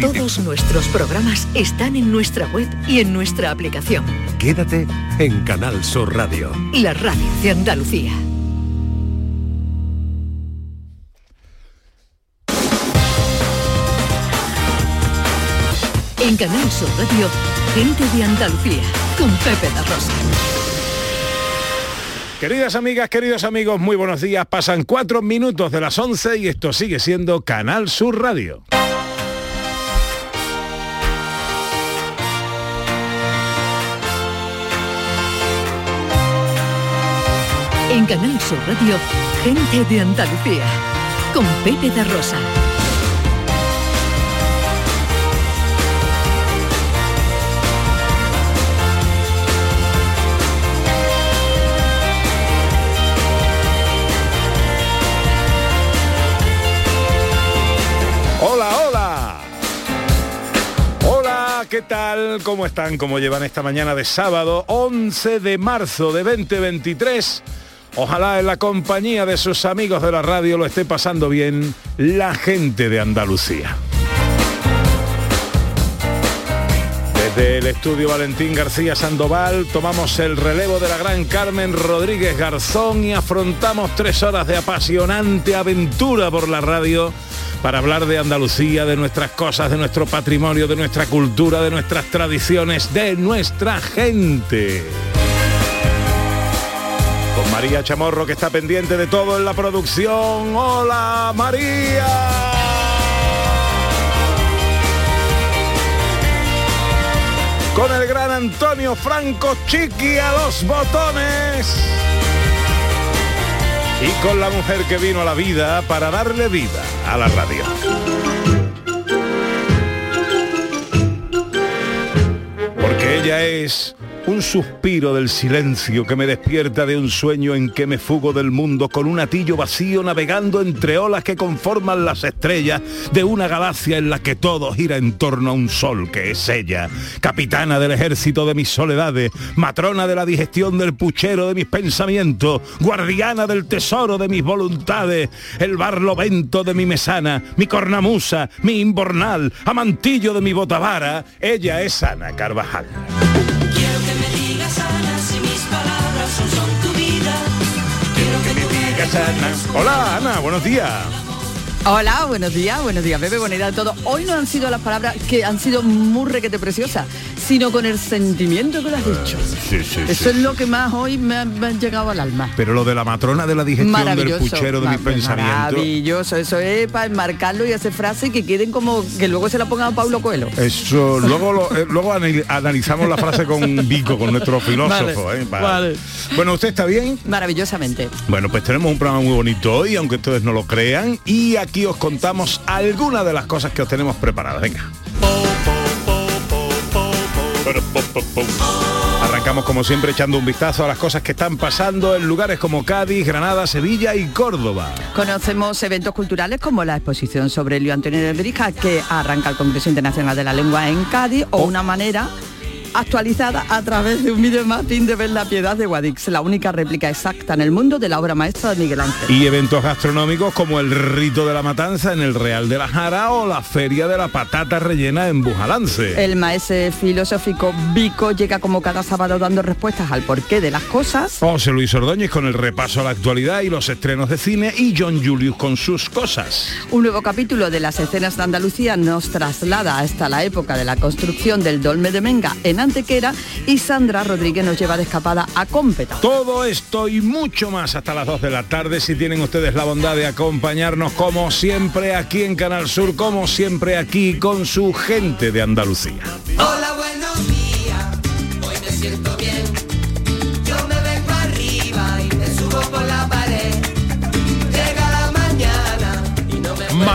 Todos nuestros programas están en nuestra web y en nuestra aplicación. Quédate en Canal Sur Radio. La radio de Andalucía. En Canal Sur Radio, gente de Andalucía, con Pepe La Rosa. Queridas amigas, queridos amigos, muy buenos días. Pasan cuatro minutos de las 11 y esto sigue siendo Canal Sur Radio. En Canal Sur Radio, gente de Andalucía, con Pepe de Rosa. Hola, hola. Hola, ¿qué tal? ¿Cómo están? ¿Cómo llevan esta mañana de sábado 11 de marzo de 2023? Ojalá en la compañía de sus amigos de la radio lo esté pasando bien la gente de Andalucía. Desde el estudio Valentín García Sandoval tomamos el relevo de la gran Carmen Rodríguez Garzón y afrontamos tres horas de apasionante aventura por la radio para hablar de Andalucía, de nuestras cosas, de nuestro patrimonio, de nuestra cultura, de nuestras tradiciones, de nuestra gente. María Chamorro que está pendiente de todo en la producción. ¡Hola María! Con el gran Antonio Franco Chiqui a los botones. Y con la mujer que vino a la vida para darle vida a la radio. Porque ella es un suspiro del silencio que me despierta de un sueño en que me fugo del mundo con un atillo vacío navegando entre olas que conforman las estrellas de una galaxia en la que todo gira en torno a un sol que es ella, capitana del ejército de mis soledades, matrona de la digestión del puchero de mis pensamientos, guardiana del tesoro de mis voluntades, el barlovento de mi mesana, mi cornamusa, mi imbornal, amantillo de mi botavara, ella es Ana Carvajal. Hola Ana, buenos días. Hola, buenos días, buenos días, Pepe, buena idea de todo. Hoy no han sido las palabras que han sido muy requete preciosas, sino con el sentimiento que lo has dicho. Sí, sí, Eso es lo que más hoy me ha, me ha llegado al alma. Pero lo de la matrona de la digestión del puchero de mis pensamientos. Maravilloso, eso es para enmarcarlo y hacer frases que queden como que luego se la pongan a Paulo Coelho. Eso, luego, lo- eh, luego anali- analizamos la frase con Vico, con nuestro filósofo. Vale, ¿eh? vale. Bueno, ¿usted está bien? Maravillosamente. Bueno, pues tenemos un programa muy bonito hoy, aunque ustedes no lo crean, y aquí os contamos algunas de las cosas que os tenemos preparadas. Venga. Arrancamos como siempre echando un vistazo a las cosas que están pasando en lugares como Cádiz, Granada, Sevilla y Córdoba. Conocemos eventos culturales como la exposición sobre Elio Antonio de Berija que arranca el Congreso Internacional de la Lengua en Cádiz o una manera actualizada a través de un video mapping de ver la piedad de Guadix, la única réplica exacta en el mundo de la obra maestra de Miguel Ángel. Y eventos gastronómicos como el Rito de la Matanza en el Real de la Jara o la Feria de la Patata Rellena en Bujalance. El maestro filosófico Vico llega como cada sábado dando respuestas al porqué de las cosas. José Luis Ordóñez con el repaso a la actualidad y los estrenos de cine y John Julius con sus cosas. Un nuevo capítulo de las escenas de Andalucía nos traslada hasta la época de la construcción del Dolme de Menga en Antequera y Sandra Rodríguez nos lleva de escapada a Cómpeta. Todo esto y mucho más hasta las 2 de la tarde si tienen ustedes la bondad de acompañarnos como siempre aquí en Canal Sur, como siempre aquí con su gente de Andalucía. Hola, buenos días. Hoy me siento bien.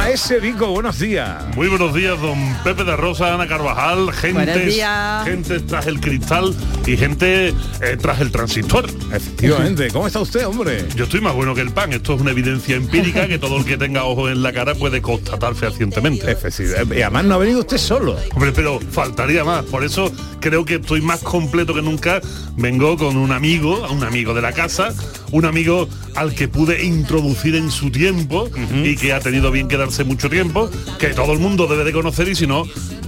Maese Vico, buenos días. Muy buenos días, don Pepe de Rosa, Ana Carvajal, gente, gente tras el cristal y gente eh, tras el transistor. Efectivamente, ¿cómo está usted, hombre? Yo estoy más bueno que el pan, esto es una evidencia empírica que todo el que tenga ojos en la cara puede constatar fehacientemente. Efectivamente. Y además no ha venido usted solo. Hombre, pero faltaría más, por eso creo que estoy más completo que nunca. Vengo con un amigo, un amigo de la casa, un amigo al que pude introducir en su tiempo y que ha tenido bien quedarse mucho tiempo, que todo el mundo debe de conocer y si no,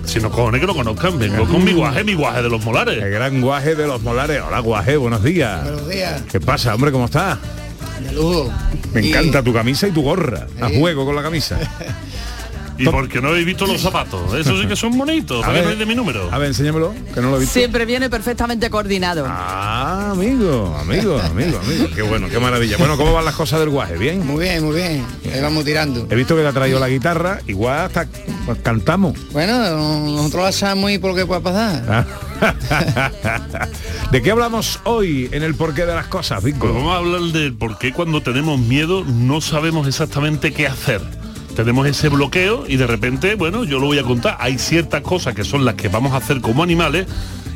si no cojones que lo conozcan, vengo con mi guaje, mi guaje de los molares. El gran guaje de los molares. Hola, guaje, buenos días. Buenos días. ¿Qué pasa, hombre? ¿Cómo estás? Me Y- encanta tu camisa y tu gorra. A juego con la camisa. Y porque no habéis visto los zapatos, esos sí que son bonitos, A ¿para qué ver. de mi número? A ver, enséñamelo, que no lo he visto. Siempre viene perfectamente coordinado. Ah, amigo, amigo, amigo, amigo. Qué bueno, qué maravilla. Bueno, ¿cómo van las cosas del guaje? ¿Bien? Muy bien, muy bien. Ahí vamos tirando. He visto que te ha traído la guitarra, igual hasta pues, cantamos. Bueno, nosotros la sabemos y por qué puede pasar. Ah. ¿De qué hablamos hoy en el porqué de las cosas, Pues Vico? vamos a hablar de por qué cuando tenemos miedo no sabemos exactamente qué hacer. Tenemos ese bloqueo y de repente, bueno, yo lo voy a contar. Hay ciertas cosas que son las que vamos a hacer como animales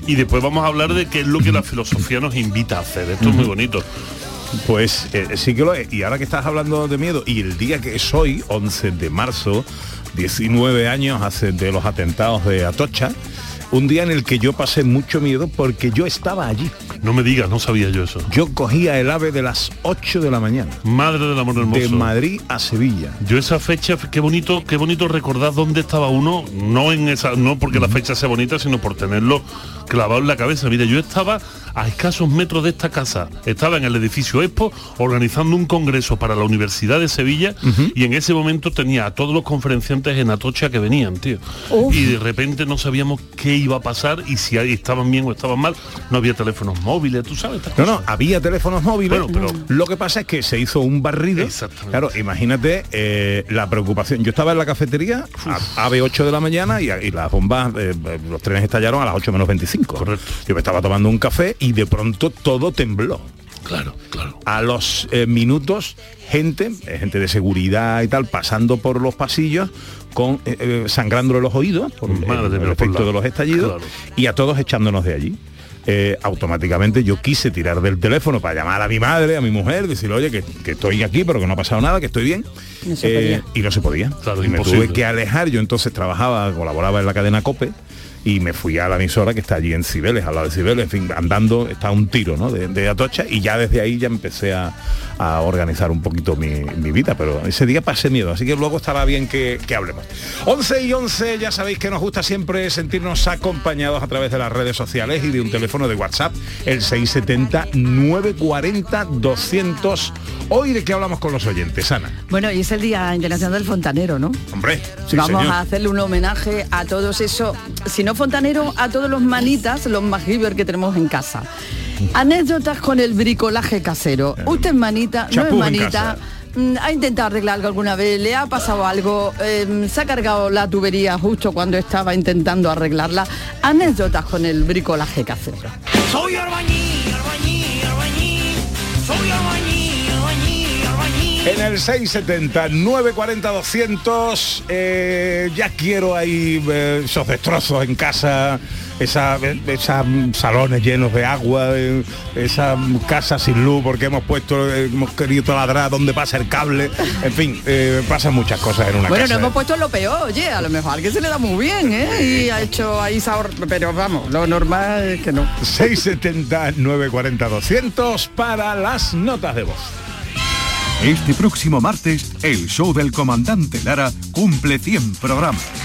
y después vamos a hablar de qué es lo que la filosofía nos invita a hacer. Esto es muy bonito. Pues eh, sí que lo es. Y ahora que estás hablando de miedo, y el día que es hoy, 11 de marzo, 19 años hace de los atentados de Atocha, un día en el que yo pasé mucho miedo porque yo estaba allí. No me digas, no sabía yo eso. Yo cogía el ave de las 8 de la mañana, Madre del amor hermoso. de Madrid a Sevilla. Yo esa fecha, qué bonito, qué bonito recordar dónde estaba uno, no en esa, no porque la fecha sea bonita, sino por tenerlo clavado en la cabeza. Mira, yo estaba a escasos metros de esta casa, estaba en el edificio Expo organizando un congreso para la Universidad de Sevilla y en ese momento tenía a todos los conferenciantes en Atocha que venían, tío. Y de repente no sabíamos qué iba a pasar y si estaban bien o estaban mal. No había teléfonos móviles, tú sabes. No, no, había teléfonos móviles, Bueno, pero- lo que pasa es que se hizo un barrido. Exactamente. Claro, imagínate eh, la preocupación. Yo estaba en la cafetería a, ave 8 de la mañana y, y las bombas, eh, los trenes estallaron a las 8 menos 25. Correcto. Yo me estaba tomando un café y de pronto todo tembló. Claro, claro. A los eh, minutos, gente, eh, gente de seguridad y tal, pasando por los pasillos con eh, eh, sangrándole los oídos por el- Madre el, mía, por efecto la- de los estallidos Claro. y a todos echándonos de allí. Eh, automáticamente yo quise tirar del teléfono para llamar a mi madre, a mi mujer, decirle, oye, que, que estoy aquí, pero que no ha pasado nada, que estoy bien. No y no se podía. Claro, y me imposible. tuve que alejar. Yo entonces trabajaba, colaboraba en la cadena COPE y me fui a la emisora que está allí en Cibeles, al lado de Cibeles, en fin, andando, está a un tiro ¿no? de, de Atocha y ya desde ahí ya empecé a, a organizar un poquito mi, mi vida, pero ese día pasé miedo, así que luego estará bien que, que hablemos. 11 y 11, ya sabéis que nos gusta siempre sentirnos acompañados a través de las redes sociales y de un teléfono de WhatsApp, el 670-940-200. Hoy de qué hablamos con los oyentes, Ana. Bueno, y es el Día Internacional del Fontanero, ¿no? Hombre, sí, Vamos señor. a hacerle un homenaje a todos esos, si no fontaneros, a todos los manitas, los MacGyver que tenemos en casa. Anécdotas con el bricolaje casero. Usted es manita, no es manita. mm, ¿Ha intentado arreglar algo alguna vez? ¿Le ha pasado algo? Eh, ¿Se ha cargado la tubería justo cuando estaba intentando arreglarla? Anécdotas con el bricolaje casero. Soy. Soy. En el 670 940 200 eh, ya quiero ahí eh, esos destrozos en casa, esa- mm, salones llenos de agua, eh, esa casa sin luz porque hemos puesto, eh, hemos querido taladrar donde pasa el cable, en fin, eh, pasan muchas cosas en una Bueno, casa. no hemos puesto lo peor, oye, a lo mejor a alguien se le da muy bien, ¿eh? Y ha hecho ahí sabor, pero vamos, lo normal es que no. 670 940 200 para las notas de voz. Este próximo martes, el show del comandante Lara cumple 100 programas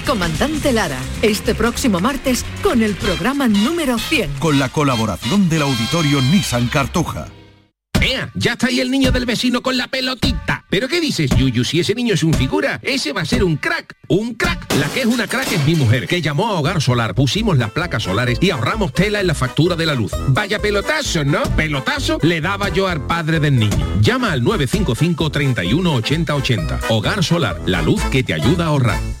comandante Lara, este próximo martes con el programa número 100. Con la colaboración del auditorio Nissan Cartuja. Ea, ya está ahí el niño del vecino con la pelotita. ¿Pero qué dices, Yuyu? Si ese niño es un figura, ese va a ser un crack. Un crack. La que es una crack es mi mujer, que llamó a Hogar Solar, pusimos las placas solares y ahorramos tela en la factura de la luz. Vaya pelotazo, ¿no? Pelotazo le daba yo al padre del niño. Llama al 955 31 80 80. Hogar Solar, la luz que te ayuda a ahorrar.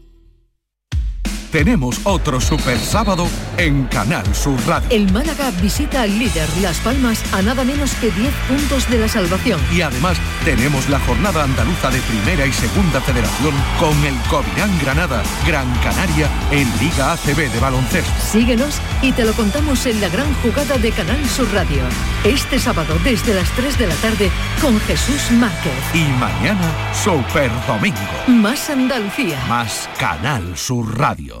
Tenemos otro super sábado en Canal Sur Radio. El Málaga visita al líder Las Palmas a nada menos que 10 puntos de la salvación. Y además tenemos la jornada andaluza de Primera y Segunda Federación con el Covirán Granada, Gran Canaria en Liga ACB de baloncesto. Síguenos y te lo contamos en la gran jugada de Canal Sur Radio. Este sábado desde las 3 de la tarde con Jesús Márquez. Y mañana Super Domingo. Más Andalucía. Más Canal Sur Radio.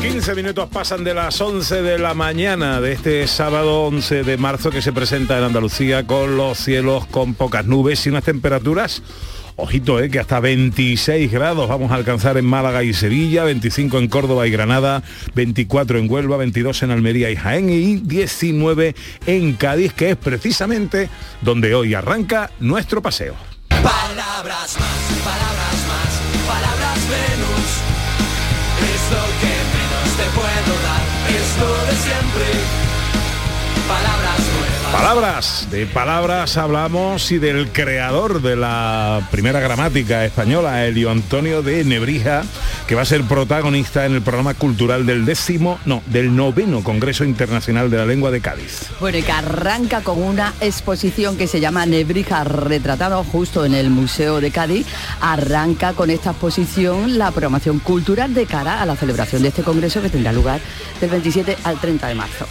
15 minutos pasan de las 11 de la mañana de este sábado 11 de marzo que se presenta en Andalucía con los cielos con pocas nubes y unas temperaturas Ojito, eh, que hasta 26 grados vamos a alcanzar en Málaga y Sevilla, 25 en Córdoba y Granada, 24 en Huelva, 22 en Almería y Jaén y 19 en Cádiz, que es precisamente donde hoy arranca nuestro paseo. Palabras más, palabras más, palabras Palabras, de palabras hablamos y del creador de la primera gramática española, Elio Antonio de Nebrija, que va a ser protagonista en el programa cultural del décimo, no, del noveno Congreso Internacional de la Lengua de Cádiz. Bueno, y que arranca con una exposición que se llama Nebrija Retratado justo en el Museo de Cádiz. Arranca con esta exposición la programación cultural de cara a la celebración de este congreso que tendrá lugar del 27 al 30 de marzo.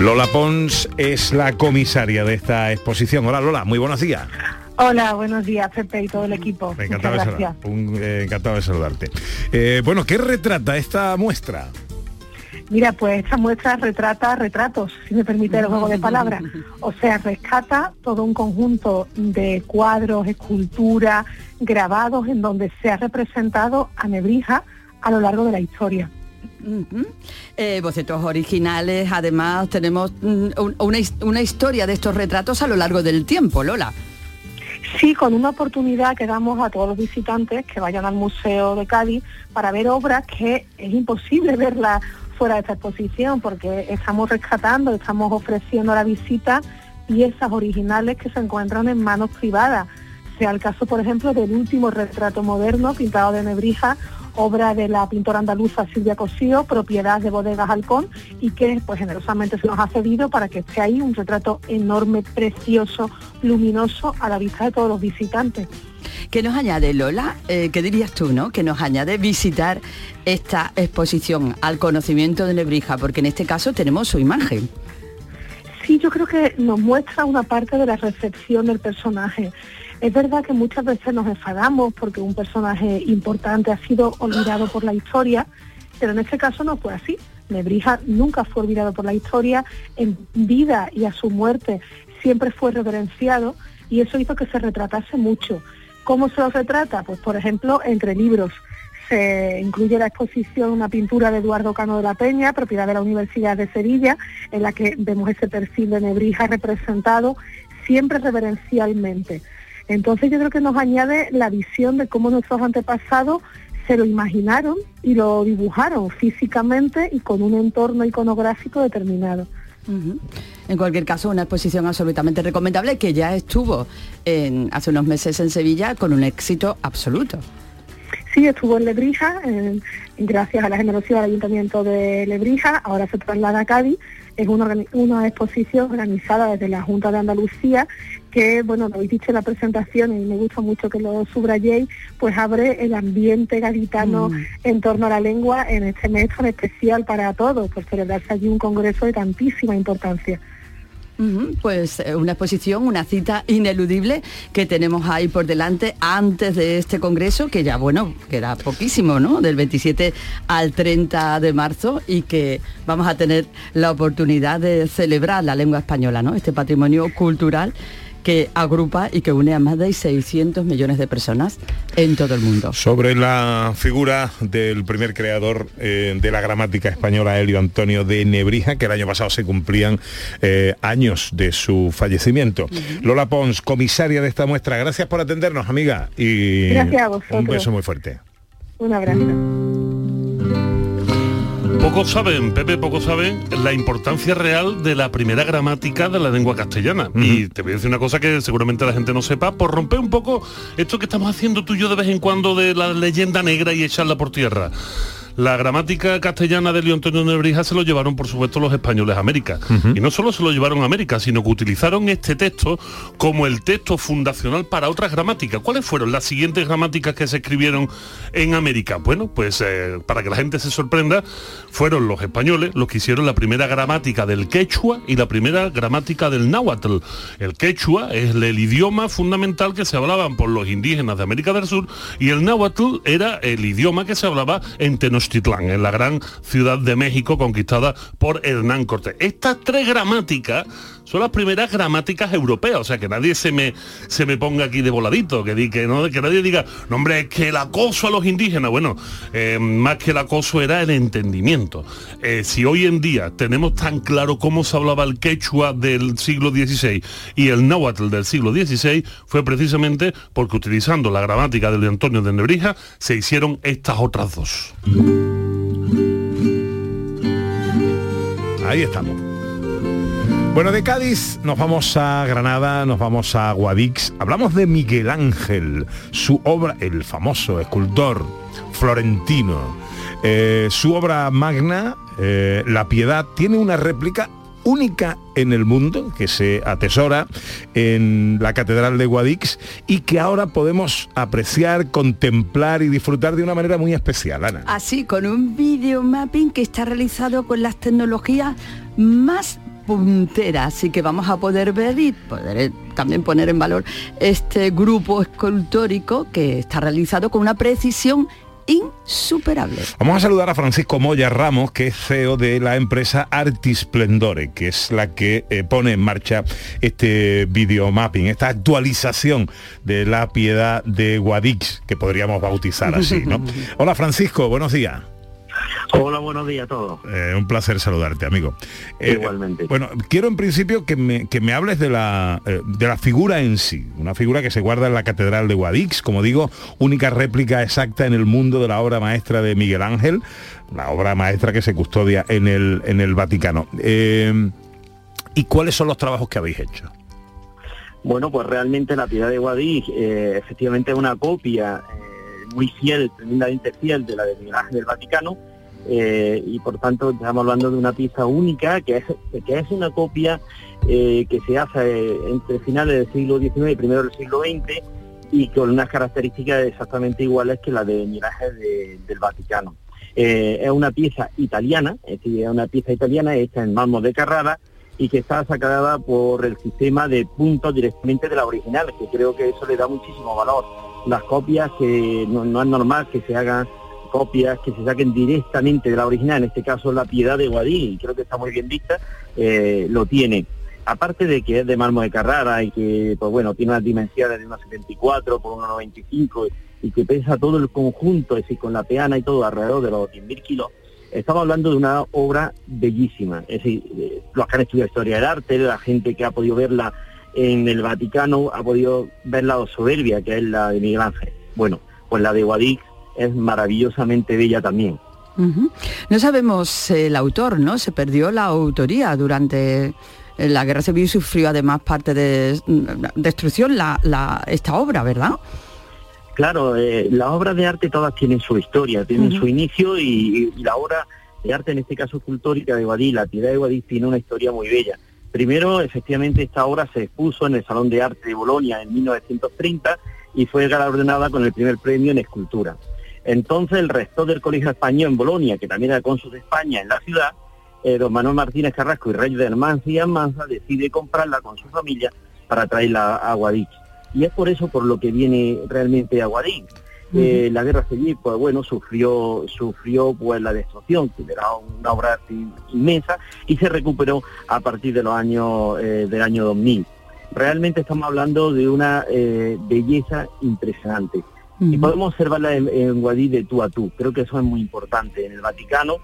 Lola Pons es la comisaria de esta exposición. Hola Lola, muy buenos días. Hola, buenos días, Pepe y todo el equipo. Encantado, de, Muchas gracias. saludar- un- eh, encantado de saludarte. Eh, bueno, ¿qué retrata esta muestra? Mira, pues esta muestra retrata retratos, si me permite el juego de palabras. O sea, rescata todo un conjunto de cuadros, esculturas, grabados en donde se ha representado a Nebrija a lo largo de la historia. Eh, bocetos originales, además tenemos mm, un- una, his- una historia de estos retratos a lo largo del tiempo, Lola. Sí, con una oportunidad que damos a todos los visitantes que vayan al Museo de Cádiz para ver obras que es imposible verlas fuera de esta exposición porque estamos rescatando, estamos ofreciendo la visita piezas originales que se encuentran en manos privadas. Sea el caso, por ejemplo, del último retrato moderno pintado de Nebrija, obra de la pintora andaluza Silvia Cosío, propiedad de Bodegas Halcón, y que pues generosamente se nos ha cedido para que esté ahí un retrato enorme, precioso, luminoso a la vista de todos los visitantes. ¿Qué nos añade, Lola? Eh, ¿Qué dirías tú, no? Que nos añade visitar esta exposición al conocimiento de Nebrija, porque en este caso tenemos su imagen. Sí, yo creo que nos muestra una parte de la recepción del personaje. Es verdad que muchas veces nos enfadamos porque un personaje importante ha sido olvidado por la historia, pero en este caso no fue así. Nebrija nunca fue olvidado por la historia, en vida y a su muerte siempre fue reverenciado y eso hizo que se retratase mucho. ¿Cómo se lo retrata? Pues por ejemplo, entre libros. Se incluye la exposición una pintura de Eduardo Cano de la Peña, propiedad de la Universidad de Sevilla, en la que vemos ese perfil de Nebrija representado siempre reverencialmente. Entonces yo creo que nos añade la visión de cómo nuestros antepasados se lo imaginaron y lo dibujaron físicamente y con un entorno iconográfico determinado. En cualquier caso, una exposición absolutamente recomendable que ya estuvo en, hace unos meses en Sevilla con un éxito absoluto. Sí, estuvo en Lebrija, eh, gracias a la generosidad del Ayuntamiento de Lebrija, ahora se traslada a Cádiz. Es una exposición organizada desde la Junta de Andalucía que, bueno, lo habéis dicho en la presentación y me gusta mucho que lo subrayéis, pues abre el ambiente gaditano en torno a la lengua en este mes tan especial para todos, por celebrarse allí un congreso de tantísima importancia. Pues eh, una exposición, una cita ineludible que tenemos ahí por delante antes de este congreso, que ya bueno, queda poquísimo, ¿no? Del 27 al 30 de marzo y que vamos a tener la oportunidad de celebrar la lengua española, ¿no? Este patrimonio cultural que agrupa y que une a más de 600 millones de personas en todo el mundo. Sobre la figura del primer creador eh, de la gramática española, Helio Antonio de Nebrija, que el año pasado se cumplían eh, años de su fallecimiento. Lola Pons, comisaria de esta muestra, gracias por atendernos, amiga. Y Gracias a vosotros. un beso muy fuerte. Un abrazo. Pocos saben, Pepe, pocos saben la importancia real de la primera gramática de la lengua castellana. Y te voy a decir una cosa que seguramente la gente no sepa, por romper un poco esto que estamos haciendo tú y yo de vez en cuando de la leyenda negra y echarla por tierra. La gramática castellana de León Antonio Nebrija se lo llevaron, por supuesto, los españoles a América. Y no solo se lo llevaron a América, sino que utilizaron este texto como el texto fundacional para otras gramáticas. ¿Cuáles fueron las siguientes gramáticas que se escribieron en América? Bueno, pues eh, para que la gente se sorprenda, fueron los españoles los que hicieron la primera gramática del quechua y la primera gramática del náhuatl. El quechua es el idioma fundamental que se hablaban por los indígenas de América del Sur y el náhuatl era el idioma que se hablaba en Tenochtitlán, en la gran ciudad de México conquistada por Hernán Cortés. Estas tres gramáticas son las primeras gramáticas europeas, o sea que nadie se me, se me ponga aquí de voladito, que, di- que, no, que nadie diga, no hombre, es que el acoso a los indígenas, bueno, eh, más que el acoso era el entendimiento. Eh, si hoy en día tenemos tan claro cómo se hablaba el quechua del siglo XVI y el náhuatl del siglo XVI, fue precisamente porque utilizando la gramática de Antonio de Nebrija se hicieron estas otras dos. Ahí estamos. Bueno, de Cádiz nos vamos a Granada, nos vamos a Guadix. Hablamos de Miguel Ángel, su obra, el famoso escultor florentino. Eh, su obra magna, eh, La Piedad, tiene una réplica única en el mundo que se atesora en la Catedral de Guadix y que ahora podemos apreciar, contemplar y disfrutar de una manera muy especial, Ana. Así, con un video mapping que está realizado con las tecnologías más punteras y que vamos a poder ver y poder eh, también poner en valor este grupo escultórico que está realizado con una precisión insuperable. Vamos a saludar a Francisco Moya Ramos, que es CEO de la empresa Artisplendore, que es la que eh, pone en marcha este videomapping, esta actualización de la piedad de Guadix, que podríamos bautizar así, ¿no? Hola Francisco, buenos días. Hola, buenos días a todos. Eh, un placer saludarte, amigo. Eh, Igualmente. Bueno, quiero en principio que me, que me hables de la, eh, de la figura en sí, una figura que se guarda en la Catedral de Guadix, como digo, única réplica exacta en el mundo de la obra maestra de Miguel Ángel, la obra maestra que se custodia en el, en el Vaticano. Eh, ¿Y cuáles son los trabajos que habéis hecho? Bueno, pues realmente la piedad de Guadix eh, efectivamente es una copia eh, muy fiel, tremendamente fiel de la de Miguel Ángel del Vaticano eh, y por tanto estamos hablando de una pieza única que es, que es una copia eh, que se hace entre finales del siglo XIX y primero del siglo XX y con unas características exactamente iguales que la de de- del Vaticano. Eh, es una pieza italiana, es decir, es una pieza italiana hecha en mármol de Carrara y que está sacada por el sistema de puntos directamente de la original, que creo que eso le da muchísimo valor. Las copias que no, no es normal que se hagan copias que se saquen directamente de la original, en este caso la piedad de Guadí, creo que está muy bien vista, eh, lo tiene. Aparte de que es de mármol de Carrara y que, pues bueno, tiene unas dimensiones de unos 74 por 1,95 y que pesa todo el conjunto, es decir, con la peana y todo alrededor de los 10.000 kilos, estamos hablando de una obra bellísima. Es decir, eh, los que han estudiado historia del arte, la gente que ha podido verla en el Vaticano ha podido ver la soberbia que es la de Miguel Ángel. Bueno, pues la de Guadix es maravillosamente bella también. No sabemos el autor, ¿no? Se perdió la autoría durante eh, la guerra civil y sufrió además parte de mm, destrucción la, la- esta obra, ¿verdad? Claro, eh, las obras de arte todas tienen su historia, tienen su inicio y, y la obra de arte, en este caso escultórica de Guadix, la Piedad de Guadix, tiene una historia muy bella. Primero, efectivamente, esta obra se expuso en el Salón de Arte de Bolonia en 1930 y fue galardonada con el primer premio en escultura. Entonces, el rector del Colegio Español en Bolonia, que también era cónsul de España en la ciudad, eh, don Manuel Martínez Carrasco y Rey de Almanza y Almanza, decide comprarla con su familia para traerla a Guadix. Y es por eso por lo que viene realmente a Guadix. Eh, la guerra civil, pues bueno, sufrió, sufrió pues la destrucción, que era una obra inmensa, y se recuperó a partir de los años eh, del año 2000. Realmente estamos hablando de una eh, belleza impresionante. Y podemos observarla en, en Guadix de tú a tú. Creo que eso es muy importante. En el Vaticano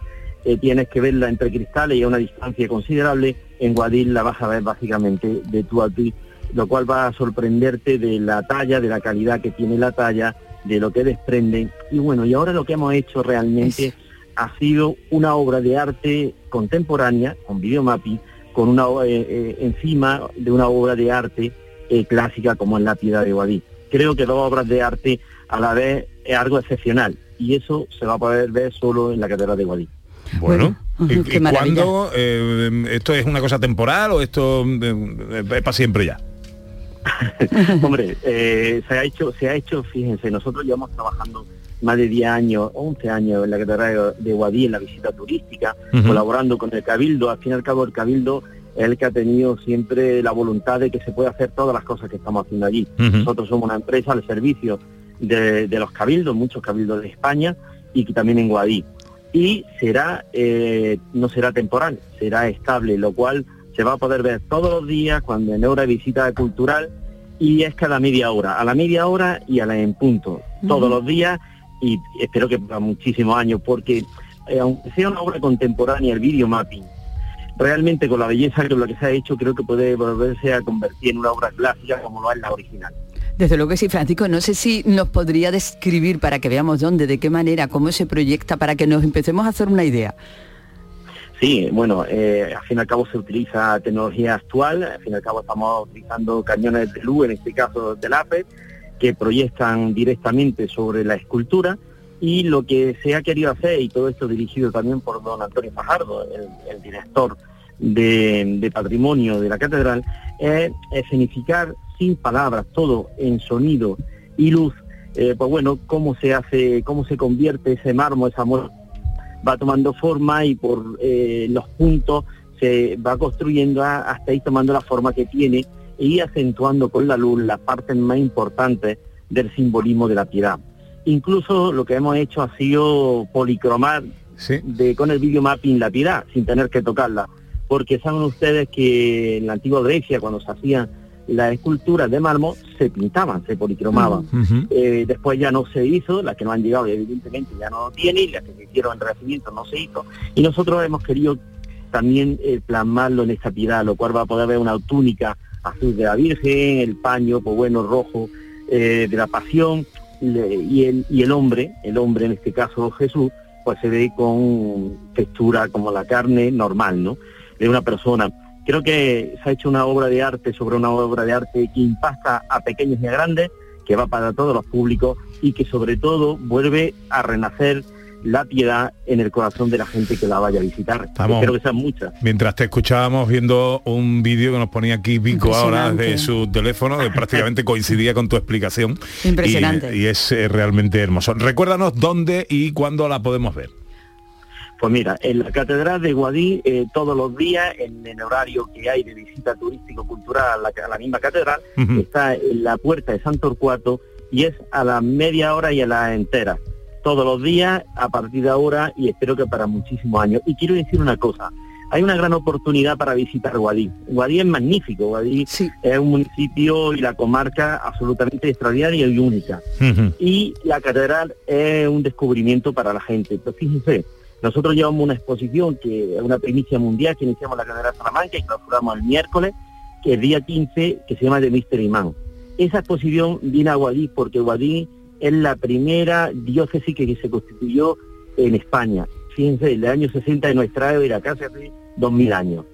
eh, tienes que verla entre cristales y a una distancia considerable. En Guadix la vas a ver básicamente de tú a tú, lo cual va a sorprenderte de la talla, de la calidad que tiene la talla, de lo que desprende. Y bueno, y ahora lo que hemos hecho realmente ha sido una obra de arte contemporánea, con videomapping, con una eh, eh, encima de una obra de arte eh, clásica como es la Piedad de Guadix. Creo que dos obras de arte a la vez es algo excepcional y eso se va a poder ver solo en la Catedral de Guadix. Bueno, ¿y, qué y cuándo? eh, ¿Esto es una cosa temporal o esto eh, es para siempre ya? Hombre, eh, se ha hecho, se ha hecho, fíjense, nosotros llevamos trabajando más de 10 años, 11 años en la Catedral de Guadí, en la visita turística, colaborando con el Cabildo. Al fin y al cabo, el Cabildo es el que ha tenido siempre la voluntad de que se pueda hacer todas las cosas que estamos haciendo allí. Nosotros somos una empresa al servicio de, de los cabildos, muchos cabildos de España y que también en Guadí. Y será, eh, no será temporal, será estable, lo cual se va a poder ver todos los días cuando en hora de visita cultural y es cada media hora, a la media hora y a la en punto, todos los días y espero que para muchísimos años, porque eh, aunque sea una obra contemporánea, el video mapping, realmente con la belleza que lo que se ha hecho, creo que puede volverse a convertir en una obra clásica como lo es la original. Desde luego que sí, Francisco, no sé si nos podría describir para que veamos dónde, de qué manera, cómo se proyecta, para que nos empecemos a hacer una idea. Sí, bueno, eh, al fin y al cabo se utiliza tecnología actual, al fin y al cabo estamos utilizando cañones de luz, en este caso del APE, que proyectan directamente sobre la escultura. Y lo que se ha querido hacer, y todo esto dirigido también por don Antonio Fajardo, el, director de, de patrimonio de la catedral, es escenificar sin palabras, todo en sonido y luz, eh, pues bueno, cómo se hace, cómo se convierte ese mármol, esa muerte va tomando forma y por eh, los puntos se va construyendo a- hasta ahí tomando la forma que tiene y acentuando con la luz las partes más importantes del simbolismo de la piedad. Incluso lo que hemos hecho ha sido policromar de, con el video mapping la piedad sin tener que tocarla. Porque saben ustedes que en la antigua Grecia cuando se hacían las esculturas de mármol se pintaban, se policromaban. Eh, después ya no se hizo, las que no han llegado evidentemente ya no lo tienen, y las que se hicieron en Renacimiento no se hizo. Y nosotros hemos querido también eh, plasmarlo en esta piedad, lo cual va a poder ver una túnica azul de la Virgen, el paño, pues bueno, rojo eh, de la Pasión, le- y, el, y el hombre, el hombre en este caso Jesús, pues se ve con textura como la carne normal, ¿no? De una persona. Creo que se ha hecho una obra de arte sobre una obra de arte que impacta a pequeños y a grandes, que va para todos los públicos y que sobre todo vuelve a renacer la piedad en el corazón de la gente que la vaya a visitar. Estamos- Espero que sean muchas. Mientras te escuchábamos viendo un vídeo que nos ponía aquí Vico ahora de su teléfono, que prácticamente coincidía con tu explicación. Impresionante. Y, y es eh, realmente hermoso. Recuérdanos dónde y cuándo la podemos ver. Pues mira, en la Catedral de Guadí, eh, todos los días, en el horario que hay de visita turístico-cultural a la, a la misma catedral, está en la puerta de San Torcuato y es a la media hora y a la entera. Todos los días, a partir de ahora, y espero que para muchísimos años. Y quiero decir una cosa, hay una gran oportunidad para visitar Guadí. Guadí es magnífico, Guadí es un municipio y la comarca absolutamente extraordinaria y única y la catedral es un descubrimiento para la gente. Pero fíjense, nosotros llevamos una exposición que es una primicia mundial que iniciamos la Catedral de Salamanca y clausuramos el miércoles, que el día 15, que se llama The Mystery Man. Esa exposición viene a Guadix porque Guadix es la primera diócesis que se constituyó en España. Fíjense, el año 60 de nuestra era casi hace 2000 años.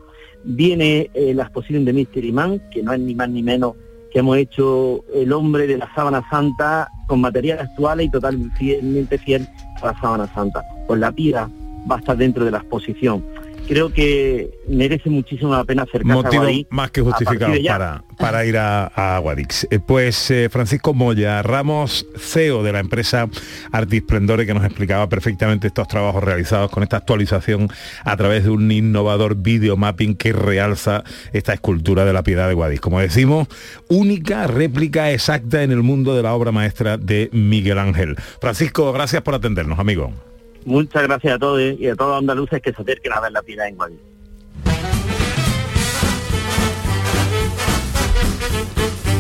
Viene eh, la exposición de Mystery Man, que no es ni más ni menos que hemos hecho el hombre de la sábana santa con material actual y totalmente fiel a la sábana santa. Pues la pira va a estar dentro de la exposición creo que merece muchísimo la pena acercarse Motivo a Guadix más que justificado para, para ir a, a Guadix. Eh, pues eh, Francisco Moya, Ramos, CEO de la empresa Artisplendore, que nos explicaba perfectamente estos trabajos realizados con esta actualización a través de un innovador videomapping que realza esta escultura de la piedad de Guadix. Como decimos, única réplica exacta en el mundo de la obra maestra de Miguel Ángel. Francisco, gracias por atendernos, amigo. Muchas gracias a todos y a todos los andaluces que se acerquen a ver la piedad en Guadix.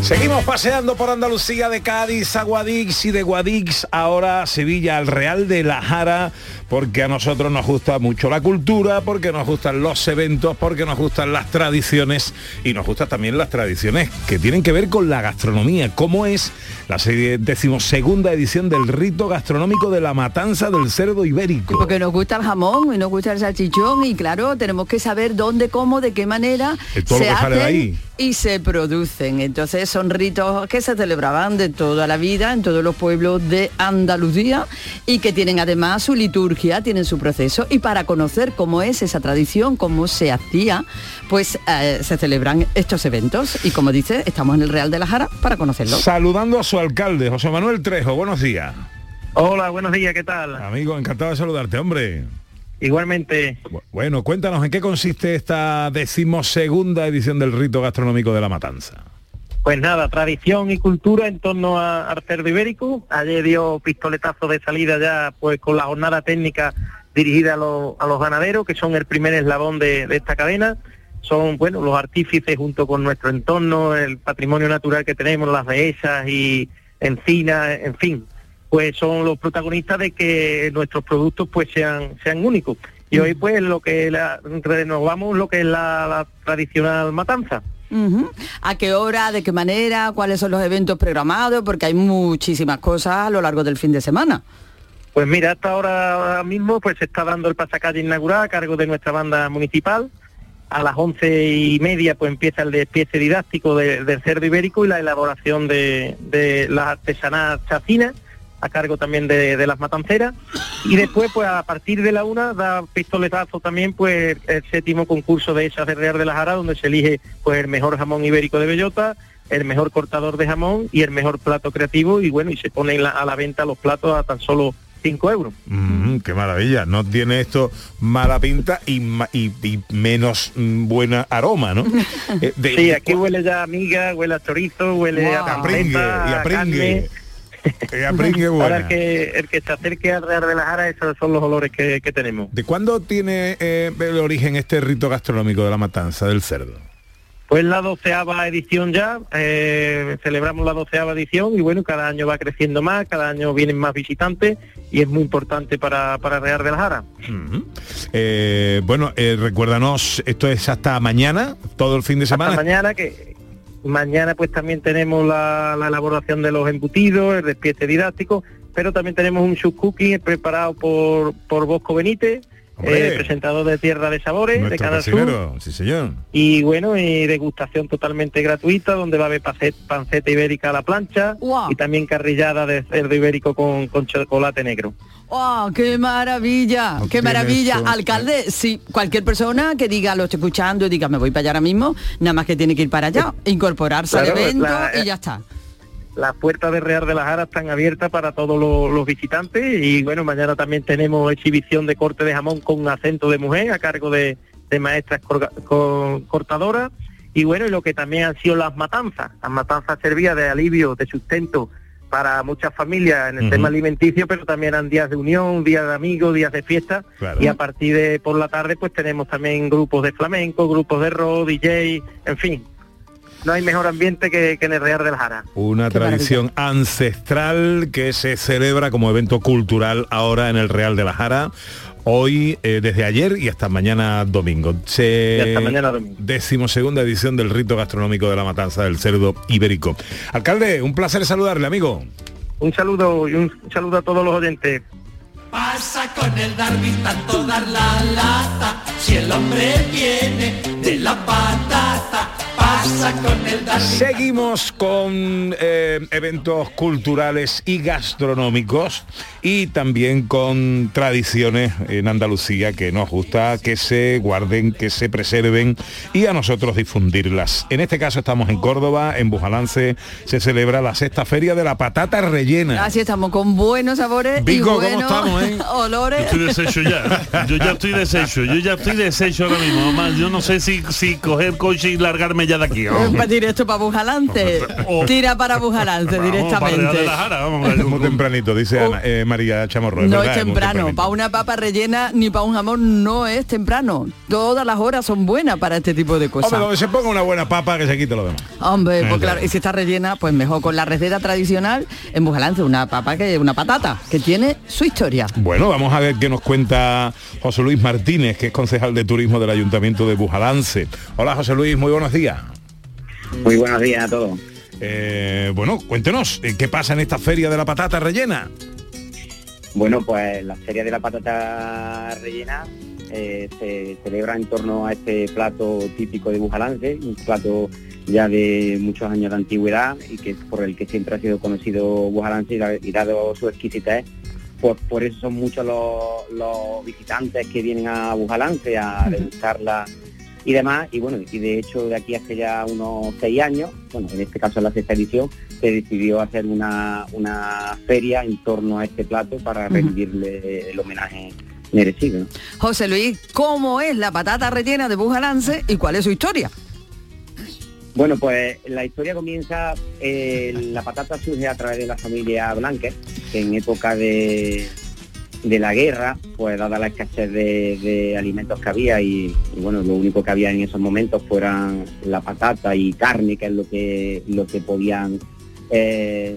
Seguimos paseando por Andalucía de Cádiz a Guadix y de Guadix ahora a Sevilla al Real de la Jara porque a nosotros nos gusta mucho la cultura, porque nos gustan los eventos, porque nos gustan las tradiciones y nos gustan también las tradiciones que tienen que ver con la gastronomía, como es la serie decimosegunda edición del rito gastronómico de la matanza del cerdo ibérico. Porque nos gusta el jamón y nos gusta el salchichón y claro, tenemos que saber dónde, cómo, de qué manera todo se de hacen ahí. y se producen. Entonces son ritos que se celebraban de toda la vida en todos los pueblos de Andalucía y que tienen además su liturgia, tienen su proceso y para conocer cómo es esa tradición, cómo se hacía, pues eh, se celebran estos eventos y como dice, estamos en el Real de la Jara para conocerlo. Saludando a su alcalde, José Manuel Trejo, buenos días. Hola, buenos días, ¿qué tal? Amigo, encantado de saludarte, hombre. Igualmente. Bueno, cuéntanos en qué consiste esta decimosegunda edición del rito gastronómico de la matanza. Pues nada, tradición y cultura en torno a- al cerdo ibérico. Ayer dio pistoletazo de salida ya pues con la jornada técnica dirigida a los, a los ganaderos, que son el primer eslabón de, esta cadena. Son, bueno, los artífices junto con nuestro entorno, el patrimonio natural que tenemos, las dehesas y encinas, en fin, pues son los protagonistas de que nuestros productos pues sean, sean únicos. Y hoy pues lo que la, renovamos lo que es la tradicional matanza. Ujú. ¿A qué hora, de qué manera, cuáles son los eventos programados? Porque hay muchísimas cosas a lo largo del fin de semana. Pues mira, hasta ahora, mismo pues se está dando el pasacalle inaugural a cargo de nuestra banda municipal. A las once y media pues empieza el despiece didáctico de- del cerdo ibérico y la elaboración de, de las artesanas chacinas a cargo también de, de las matanceras. Y después pues a partir de la una da pistoletazo también pues el séptimo concurso de esas de Real de la Jara donde se elige pues el mejor jamón ibérico de bellota, el mejor cortador de jamón y el mejor plato creativo y bueno y se ponen la- a la venta los platos a tan solo 5 euros. Mm, qué maravilla, no tiene esto mala pinta y, ma- y- y menos mm, buena aroma, ¿no? Eh, de- Sí, aquí huele ya a miga, huele a chorizo, huele a A pringue, panceta, y a a pringue. carne. Pringue buena. Ahora el que, el que se acerque al Real de la Jara, esos son los olores que, que tenemos. ¿De cuándo tiene eh, el origen este rito gastronómico de la matanza del cerdo? Pues la doceava edición ya, eh, celebramos la doceava edición y bueno, cada año va creciendo más, cada año vienen más visitantes y es muy importante para, para Real de la Jara. Eh, bueno, eh, recuérdanos, esto es hasta mañana, todo el fin de semana. Hasta mañana que mañana pues también tenemos la, la elaboración de los embutidos, el despiece didáctico, pero también tenemos un sub cooking preparado por, por Bosco Benítez. Eh, presentador de Tierra de Sabores, de Canal Sur. sí señor. Y bueno, y degustación totalmente gratuita, donde va a haber panceta ibérica a la plancha y también carrillada de cerdo ibérico con, con chocolate negro. ¡Oh, qué maravilla! ¡Qué maravilla! Alcalde, sí, cualquier persona que diga, lo estoy escuchando y diga, me voy para allá ahora mismo, nada más que tiene que ir para allá, incorporarse Claro, al evento la- y ya está. Las puertas de Real de la Jara están abiertas para todos los, los visitantes y bueno, mañana también tenemos exhibición de corte de jamón con acento de mujer a cargo de, de maestras corga- cortadoras y bueno, y lo que también han sido las matanzas. Las matanzas servían de alivio, de sustento para muchas familias en el tema alimenticio, pero también eran días de unión, días de amigos, días de fiesta Claro. y a partir de por la tarde pues tenemos también grupos de flamenco, grupos de rock, DJ, en fin. No hay mejor ambiente que, que en el Real del Jara. Una tradición ancestral que se celebra como evento cultural ahora en el Real de la Jara. Hoy, eh, desde ayer y hasta mañana domingo. Se... Y hasta mañana domingo. Decimosegunda edición del rito gastronómico de la matanza del cerdo ibérico. Alcalde, un placer saludarle, amigo. Un saludo y un saludo a todos los oyentes. Pasa con el Darwin tanto dar la lata, si el hombre viene de la patata. Seguimos con eh, eventos culturales y gastronómicos y también con tradiciones en Andalucía que nos gusta que se guarden, que se preserven y a nosotros difundirlas. En este caso estamos en Córdoba, en Bujalance se celebra la sexta feria de la patata rellena. Así estamos, con buenos sabores Vico, y ¿cómo buenos estamos, eh? olores. Yo estoy deshecho ya. Yo ya estoy deshecho. Yo ya estoy deshecho ahora mismo. Mamá, yo no sé si, si coger coche y largarme ya de aquí. Pues directo para Bujalance. Tira para Bujalance Vamos, para Real de directamente. la Jara, vamos. Es muy tempranito, dice Ana- eh, María Chamorro. No ¿verdad? es temprano, para una papa rellena ni para un jamón no es temprano. Todas las horas son buenas para este tipo de cosas. Hombre, donde se ponga una buena papa que se quite lo demás. Hombre, pues claro, y si está rellena, pues mejor con la receta tradicional en Bujalance, una papa que una patata, que tiene su historia. Bueno, vamos a ver qué nos cuenta José Luis Martínez, que es concejal de turismo del Ayuntamiento de Bujalance. Hola José Luis, muy buenos días. Muy buenos días a todos. Eh, bueno, cuéntenos, eh, ¿qué pasa en esta feria de la patata rellena? Bueno, pues la Feria de la Patata Rellena eh, se celebra en torno a este plato típico de Bujalance, un plato ya de muchos años de antigüedad y que por el que siempre ha sido conocido Bujalance y, y dado su exquisitez, pues por eso son muchos los, los visitantes que vienen a Bujalance a degustarla y demás. Y bueno, y de hecho de aquí hace ya unos seis años, bueno, en este caso la sexta edición, se decidió hacer una, una feria en torno a este plato para rendirle el homenaje merecido. José Luis, ¿cómo es la patata rellena de Bujalance y cuál es su historia? Bueno, pues la historia comienza, eh, la patata surge a través de la familia Blanque, que en época de, de la guerra, pues dada la escasez de, de alimentos que había y, y, bueno, lo único que había en esos momentos fueran la patata y carne, que es lo que, lo que podían eh,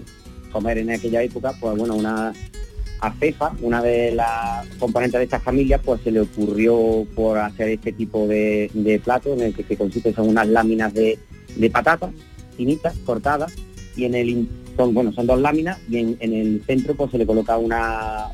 comer en aquella época, pues bueno, una a una de las componentes de esta familia, pues se le ocurrió por hacer este tipo de, plato en el que, que consiste son unas láminas de, de patata finitas, cortadas, y en el son bueno son dos láminas y en, el centro pues se le coloca una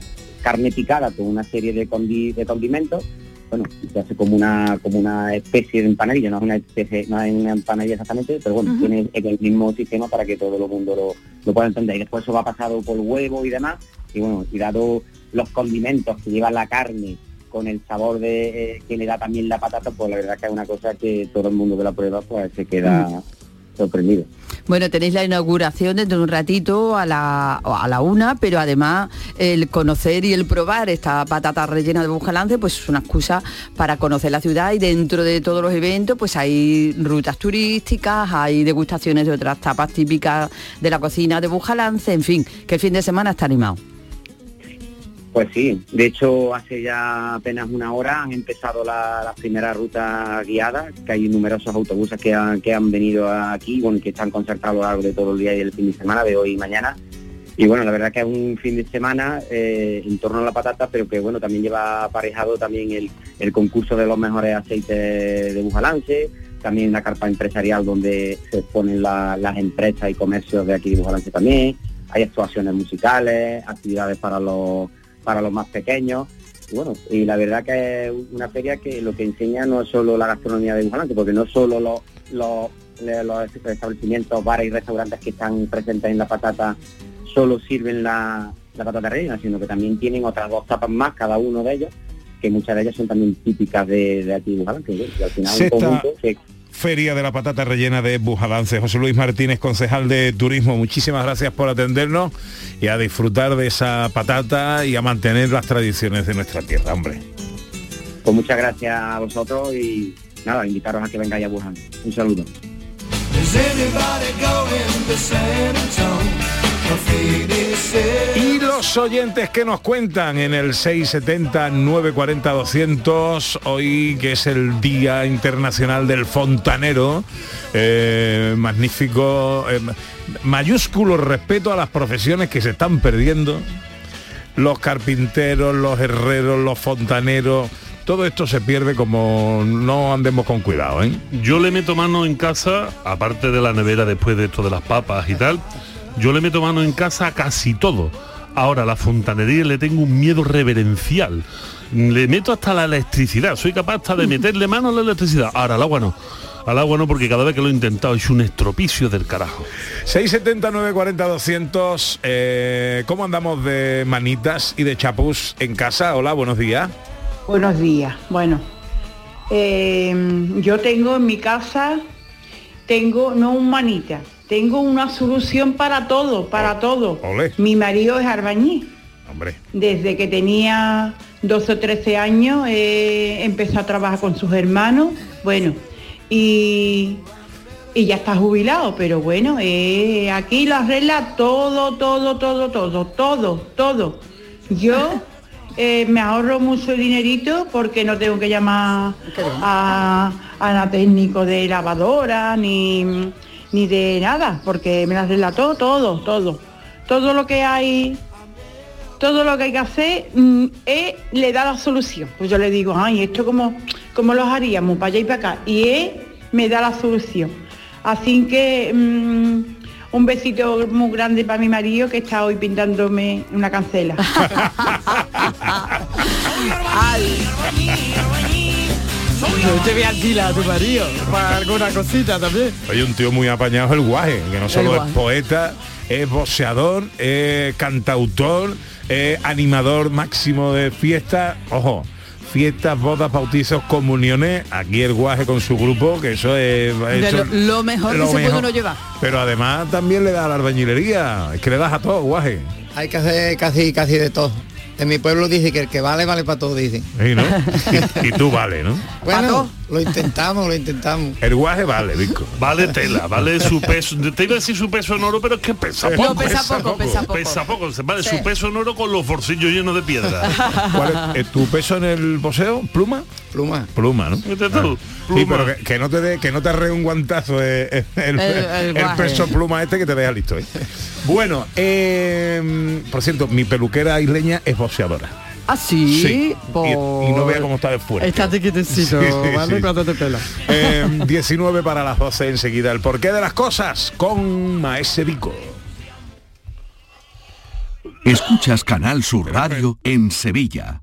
carne picada con una serie de condimentos bueno se hace como una como una especie de empanadilla no es una especie no es una empanadilla exactamente pero bueno tiene el mismo sistema para que todo el mundo lo, lo pueda entender. Y después eso va pasado por huevo y demás y bueno y dado los condimentos que lleva la carne con el sabor de eh, que le da también la patata pues la verdad que es una cosa que todo el mundo que la prueba pues se queda sorprendido Bueno, tenéis la inauguración dentro de un ratito a la, a la una, pero además el conocer y el probar esta patata rellena de Bujalance, pues es una excusa para conocer la ciudad y dentro de todos los eventos pues hay rutas turísticas, hay degustaciones de otras tapas típicas de la cocina de Bujalance, en fin, que el fin de semana está animado. Pues sí, de hecho hace ya apenas una hora han empezado la- las primeras rutas guiadas, que hay numerosos autobuses que han, que han venido aquí, bueno, que están concertados a lo largo de todo el día y el fin de semana, de hoy y mañana. Y bueno, la verdad que es un fin de semana eh, en torno a la patata, pero que bueno, también lleva aparejado también el, el concurso de los mejores aceites de Bujalance, también la carpa empresarial donde se exponen la- las empresas y comercios de aquí de Bujalance también, hay actuaciones musicales, actividades para los para los más pequeños. Y bueno, y la verdad que es una feria que lo que enseña no es solo la gastronomía de Bujalance, porque no solo los, los, los establecimientos, bares y restaurantes que están presentes en la patata solo sirven la, la patata rellena, sino que también tienen otras dos tapas más, cada uno de ellos, que muchas de ellas son también típicas de, de aquí de Bujalance. Y al final un conjunto que Feria de la Patata Rellena de Bujalance. José Luis Martínez, concejal de Turismo, muchísimas gracias por atendernos y a disfrutar de esa patata y a mantener las tradiciones de nuestra tierra, hombre. pues muchas gracias a vosotros y nada, invitaros a que vengáis a Wuhan. Un saludo. Y los oyentes que nos cuentan en el 670-940-200, hoy que es el Día Internacional del Fontanero, eh, magnífico, eh, mayúsculo respeto a las profesiones que se están perdiendo. Los carpinteros, los herreros, los fontaneros, todo esto se pierde como no andemos con cuidado, ¿eh? Yo le meto mano en casa, aparte de la nevera después de esto de las papas y tal, yo le meto mano en casa a casi todo. Ahora, la fontanería le tengo un miedo reverencial. Le meto hasta la electricidad, soy capaz hasta de meterle mano a la electricidad. Ahora, al agua no. Al agua no, porque cada vez que lo he intentado es un estropicio del carajo. 679 40 200 eh, ¿Cómo andamos de manitas y de chapús en casa? Hola, buenos días. Buenos días. Bueno, eh, yo tengo en mi casa, tengo no un manita, tengo una solución para todo, para todo. Olé. Mi marido es albañil. Hombre. Desde que tenía 12 o 13 años eh, empezó a trabajar con sus hermanos. Bueno, y, y ya está jubilado, pero bueno, eh, aquí lo arregla todo, todo, todo, todo, todo, todo. Yo eh, me ahorro mucho dinerito porque no tengo que llamar a, a la técnico de lavadora ni, ni de nada, porque me lo arregla todo, todo, todo. Todo lo que hay todo lo que hay que hacer mm, él le da la solución. Pues yo le digo, ay, esto como, como los haríamos para allá y para acá. Y él me da la solución. Así que mm, un besito muy grande para mi marido que está hoy pintándome una cancela. Yo te voy a alquilar a tu marido para alguna cosita también. Hay un tío muy apañado, el guaje, que no solo guaje. es poeta, es boxeador, es cantautor, es animador máximo de fiestas. Ojo, fiestas, bodas, bautizos, comuniones. Aquí el guaje con su grupo, que eso es... Eso- lo, lo mejor lo que se puede mejor. uno llevar. Pero además también le da a la albañilería. Es que le das a todo, guaje. Hay que hacer casi casi de todo. En mi pueblo dice que el que vale, vale para todo, dicen. Sí, ¿no? y, y tú vale, ¿no? Bueno, lo intentamos, lo intentamos. El guaje vale, Vico. Vale tela, vale su peso. Te iba a decir su peso en oro, pero es que pesa No, poco. pesa poco, pesa poco. Pesa poco. Se Vale Sí. su peso en oro con los bolsillos llenos de piedra. ¿Cuál es, eh, tu peso en el poseo? ¿Pluma? Pluma. Pluma, ¿no? Sí, pluma. pero que, que no te dé, que no te arregle un guantazo eh, eh, el, El- el el guaje. peso pluma este que te deja listo. ¿eh? Bueno, eh, por cierto, mi peluquera isleña es boxeadora. Ah, sí. Sí. Y, y no vea cómo está de fuerte. Estate quietecito, Sí, sí, ¿vale? Cuando te pelas. Eh, 19 para las 12 enseguida. El porqué de las cosas con Maese Vico. Escuchas Canal Sur Radio en Sevilla.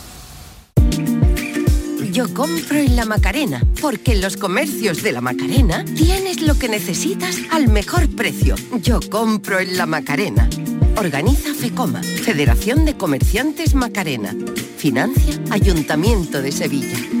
Yo compro en la Macarena, porque en los comercios de la Macarena tienes lo que necesitas al mejor precio. Yo compro en la Macarena. Organiza FECOMA, Federación de Comerciantes Macarena. Financia Ayuntamiento de Sevilla.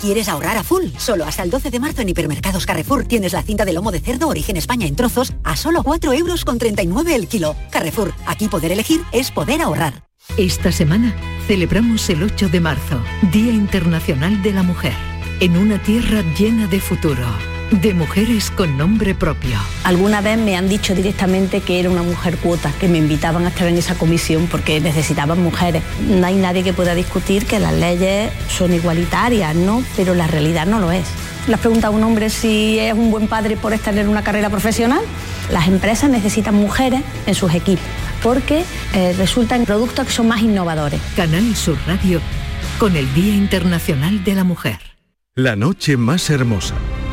¿Quieres ahorrar a full? Solo hasta el 12 de marzo en Hipermercados Carrefour tienes la cinta de lomo de cerdo origen España en trozos a solo 4 euros con 39 el kilo. Carrefour, aquí poder elegir es poder ahorrar. Esta semana celebramos el 8 de marzo, Día Internacional de la Mujer, en una tierra llena de futuro, de mujeres con nombre propio. Alguna vez me han dicho directamente que era una mujer cuota, que me invitaban a estar en esa comisión porque necesitaban mujeres. No hay nadie que pueda discutir que las leyes son igualitarias, ¿no? Pero la realidad no lo es. Le has preguntado a un hombre si es un buen padre por estar en una carrera profesional. Las empresas necesitan mujeres en sus equipos porque eh, resultan productos que son más innovadores. Canal Sur Radio con el Día Internacional de la Mujer. La noche más hermosa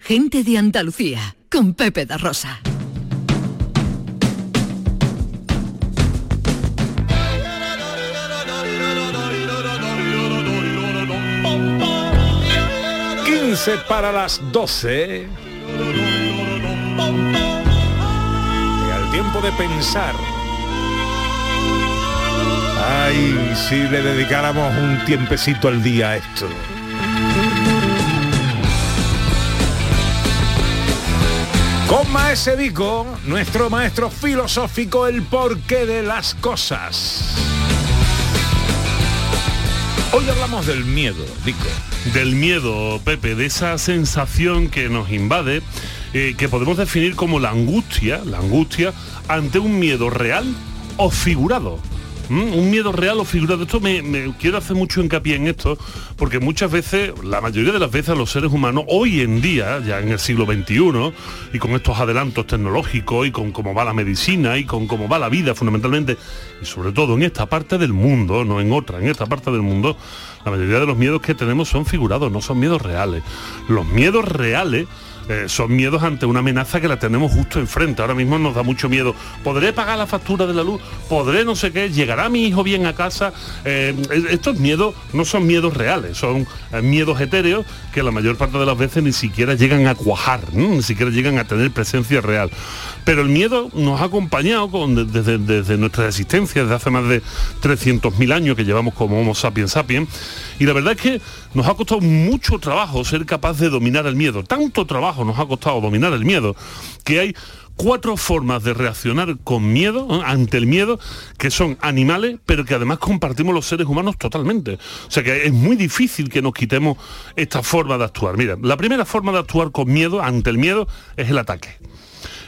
gente de Andalucía, con Pepe da Rosa. ...15 para las 12. Y al tiempo de pensar. Ay, si le dedicáramos un tiempecito al día a esto. Con Maese Vico, nuestro maestro filosófico, el porqué de las cosas. Hoy hablamos del miedo, Vico. Del miedo, Pepe, de esa sensación que nos invade, eh, que podemos definir como la angustia, la angustia ante un miedo real o figurado. ¿Mm? Un miedo real o figurado. Esto me, me- quiero hacer mucho hincapié en esto, porque muchas veces, la mayoría de las veces los seres humanos, hoy en día, ya en el siglo XXI, y con estos adelantos tecnológicos, y con cómo va la medicina, y con cómo va la vida fundamentalmente, y sobre todo en esta parte del mundo, no en otra, en esta parte del mundo, la mayoría de los miedos que tenemos son figurados, no son miedos reales. Los miedos reales eh, son miedos ante una amenaza que la tenemos justo enfrente. Ahora mismo nos da mucho miedo. ¿Podré pagar la factura de la luz? ¿Podré no sé qué? ¿Llegará mi hijo bien a casa? Eh, estos miedos no son miedos reales, son eh, miedos etéreos que la mayor parte de las veces ni siquiera llegan a cuajar, ni siquiera llegan a tener presencia real. Pero el miedo nos ha acompañado con- desde, desde nuestra existencia, desde hace más de 300.000 años que llevamos como Homo sapiens sapiens. Y la verdad es que nos ha costado mucho trabajo ser capaz de dominar el miedo. Tanto trabajo nos ha costado dominar el miedo que hay cuatro formas de reaccionar con miedo, ante el miedo, que son animales, pero que además compartimos los seres humanos totalmente. O sea que es muy difícil que nos quitemos esta forma de actuar. Mira, la primera forma de actuar con miedo, ante el miedo, es el ataque.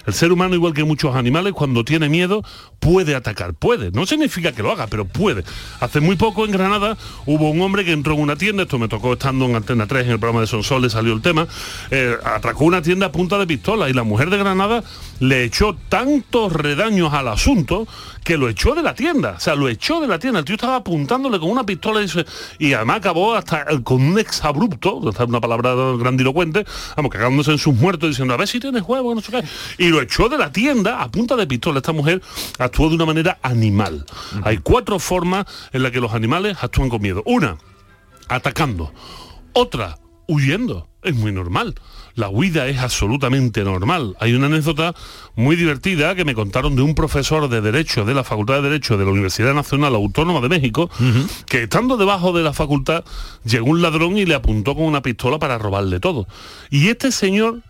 El ser humano, igual que muchos animales, cuando tiene miedo, puede atacar. Puede. No significa que lo haga, pero puede. Hace muy poco en Granada hubo un hombre que entró en una tienda, esto me tocó estando en Antena 3 en el programa de Sonsol, le salió el tema, eh, atracó una tienda a punta de pistola y la mujer de Granada le echó tantos redaños al asunto que lo echó de la tienda. O sea, lo echó de la tienda. El tío estaba apuntándole con una pistola y, se- y además acabó hasta eh, con un exabrupto, una palabra grandilocuente, vamos, cagándose en sus muertos diciendo, a ver si tienes huevo, no sé qué. Y lo echó de la tienda a punta de pistola. Esta mujer actuó de una manera animal. Hay cuatro formas en las que los animales actúan con miedo. Una, atacando. Otra, huyendo. Es muy normal. La huida es absolutamente normal. Hay una anécdota muy divertida que me contaron de un profesor de Derecho de la Facultad de Derecho de la Universidad Nacional Autónoma de México, que estando debajo de la facultad llegó un ladrón y le apuntó con una pistola para robarle todo. Y este señor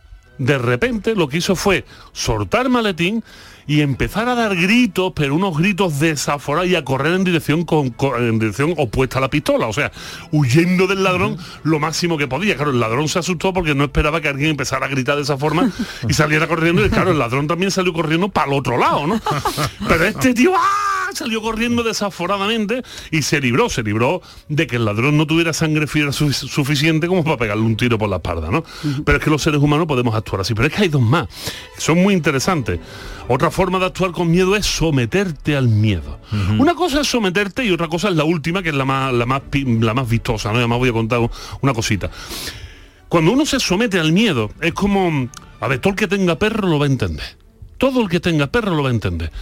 de repente lo que hizo fue soltar maletín y empezar a dar gritos, pero unos gritos desaforados y a correr en dirección, con, con- en dirección opuesta a la pistola, o sea, huyendo del ladrón lo máximo que podía. Claro, el ladrón se asustó porque no esperaba que alguien empezara a gritar de esa forma y saliera corriendo y claro, el ladrón también salió corriendo para el otro lado, ¿no? Pero este tío ¡ah! Salió corriendo desaforadamente y se libró, se libró de que el ladrón no tuviera sangre su- suficiente como para pegarle un tiro por la espalda, ¿no? Pero es que los seres humanos podemos actuar así. Pero es que hay dos más, que son muy interesantes. Otra forma de actuar con miedo es someterte al miedo. Una cosa es someterte y otra cosa es la última, que es la más, la más, la más vistosa, ¿no? Además voy a contar una cosita. Cuando uno se somete al miedo, es como, a ver, todo el que tenga perro lo va a entender. Todo el que tenga perro lo va a entender.